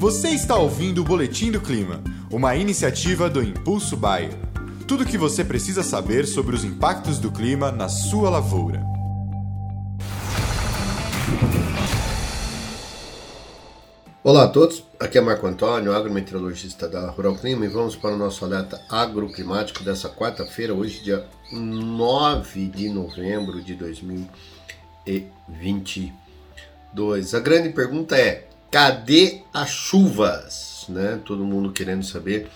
Você está ouvindo o Boletim do Clima, uma iniciativa do Impulso Bayer. Tudo o que você precisa saber sobre os impactos do clima na sua lavoura. Olá a todos, aqui é Marco Antônio, agrometeorologista da Rural Clima, e vamos para o nosso alerta agroclimático dessa quarta-feira, hoje, dia 9 de novembro de 2022. A grande pergunta é: cadê as chuvas? Né? Todo mundo querendo saber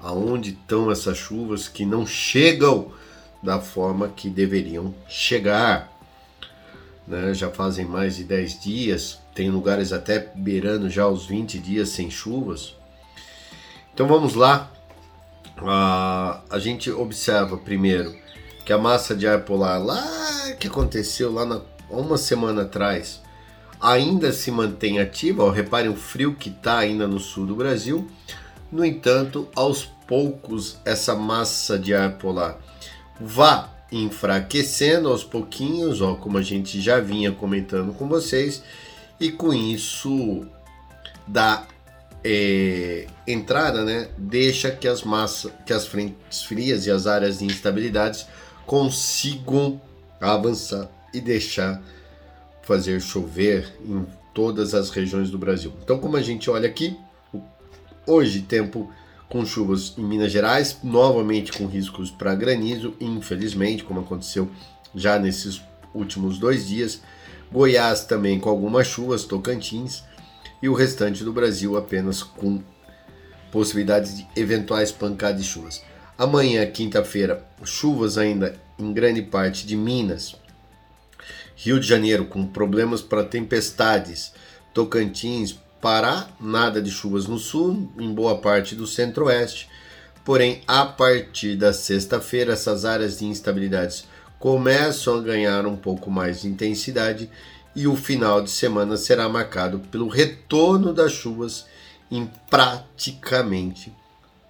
aonde estão essas chuvas que não chegam da forma que deveriam chegar. Né? Já fazem mais de 10 dias, tem lugares até beirando já os 20 dias sem chuvas. Então vamos lá. Uh, a gente observa primeiro que a massa de ar polar lá que aconteceu lá na, uma semana atrás ainda se mantém ativa. Ó, reparem o frio que está ainda no sul do Brasil. No entanto, aos poucos essa massa de ar polar vá enfraquecendo aos pouquinhos, ó, como a gente já vinha comentando com vocês, e com isso dá é, entrada, né, deixa que as massas, que as frentes frias e as áreas de instabilidades consigam avançar e deixar fazer chover em todas as regiões do Brasil. Então, como a gente olha aqui, hoje tempo com chuvas em Minas Gerais, novamente com riscos para granizo, infelizmente, como aconteceu já nesses últimos dois dias. Goiás também com algumas chuvas, Tocantins, e o restante do Brasil apenas com possibilidades de eventuais pancadas de chuvas. Amanhã, quinta-feira, chuvas ainda em grande parte de Minas. Rio de Janeiro com problemas para tempestades. Tocantins, Pará, nada de chuvas no sul, em boa parte do centro-oeste. Porém, a partir da sexta-feira, essas áreas de instabilidades começam a ganhar um pouco mais de intensidade e o final de semana será marcado pelo retorno das chuvas em praticamente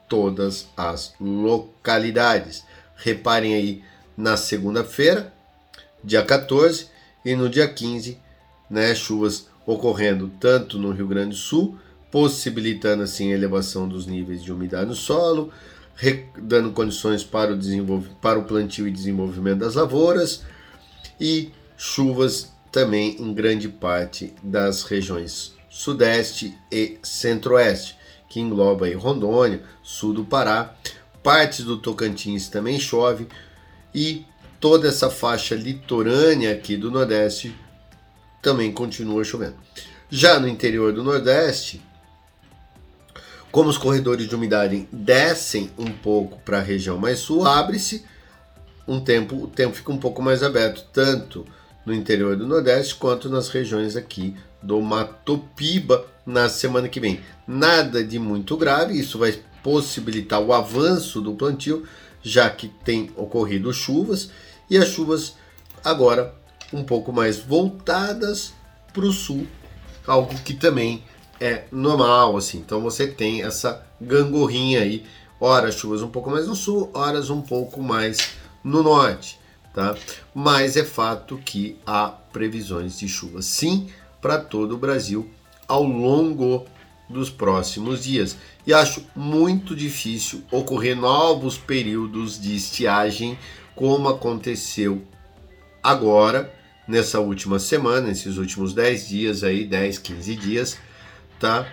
todas as localidades. Reparem aí na segunda-feira, dia 14, e no dia 15, né, chuvas ocorrendo tanto no Rio Grande do Sul, possibilitando assim a elevação dos níveis de umidade no solo, dando condições para o, para o plantio e desenvolvimento das lavouras, e chuvas também em grande parte das regiões sudeste e centro-oeste, que engloba aí Rondônia, sul do Pará, partes do Tocantins também chove e toda essa faixa litorânea aqui do Nordeste também continua chovendo. Já no interior do Nordeste, como os corredores de umidade descem um pouco para a região mais sul, abre-se um tempo, o tempo fica um pouco mais aberto, tanto no interior do Nordeste quanto nas regiões aqui do Mato Piba na semana que vem. Nada de muito grave, isso vai possibilitar o avanço do plantio, já que tem ocorrido chuvas e as chuvas agora um pouco mais voltadas para o sul, algo que também é normal, assim. Então você tem essa gangorrinha aí, horas chuvas um pouco mais no sul, horas um pouco mais no norte, tá? Mas é fato que há previsões de chuva sim para todo o Brasil ao longo dos próximos dias. E acho muito difícil ocorrer novos períodos de estiagem como aconteceu agora nessa última semana, nesses últimos 10 dias aí, 10, 15 dias, tá?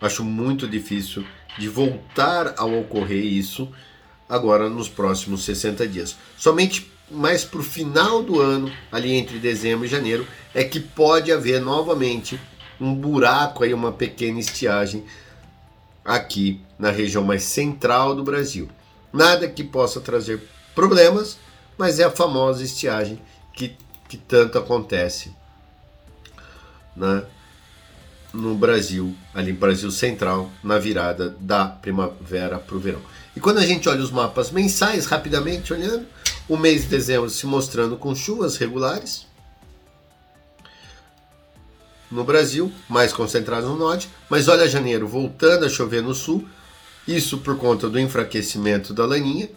Acho muito difícil de voltar a ocorrer isso agora nos próximos 60 dias. Somente mais para o final do ano, ali entre dezembro e janeiro, é que pode haver novamente um buraco aí, uma pequena estiagem aqui na região mais central do Brasil. Nada que possa trazer problemas, mas é a famosa estiagem que que tanto acontece né, no Brasil, ali no Brasil Central, na virada da primavera para o verão. E quando a gente olha os mapas mensais, rapidamente olhando, o mês de dezembro se mostrando com chuvas regulares no Brasil, mais concentradas no norte, mas olha janeiro voltando a chover no sul, isso por conta do enfraquecimento da laninha.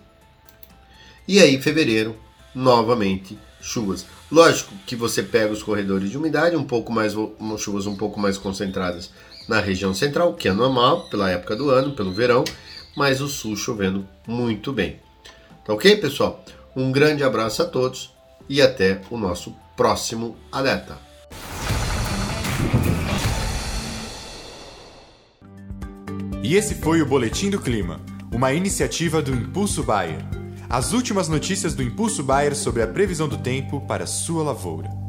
E aí fevereiro novamente chuvas. Lógico que você pega os corredores de umidade, um pouco mais chuvas um pouco mais concentradas na região central, que é normal pela época do ano, pelo verão, mas o sul chovendo muito bem. Tá ok, pessoal? Um grande abraço a todos e até o nosso próximo alerta. E esse foi o Boletim do Clima, uma iniciativa do Impulso Bayer. As últimas notícias do Impulso Bayer sobre a previsão do tempo para sua lavoura.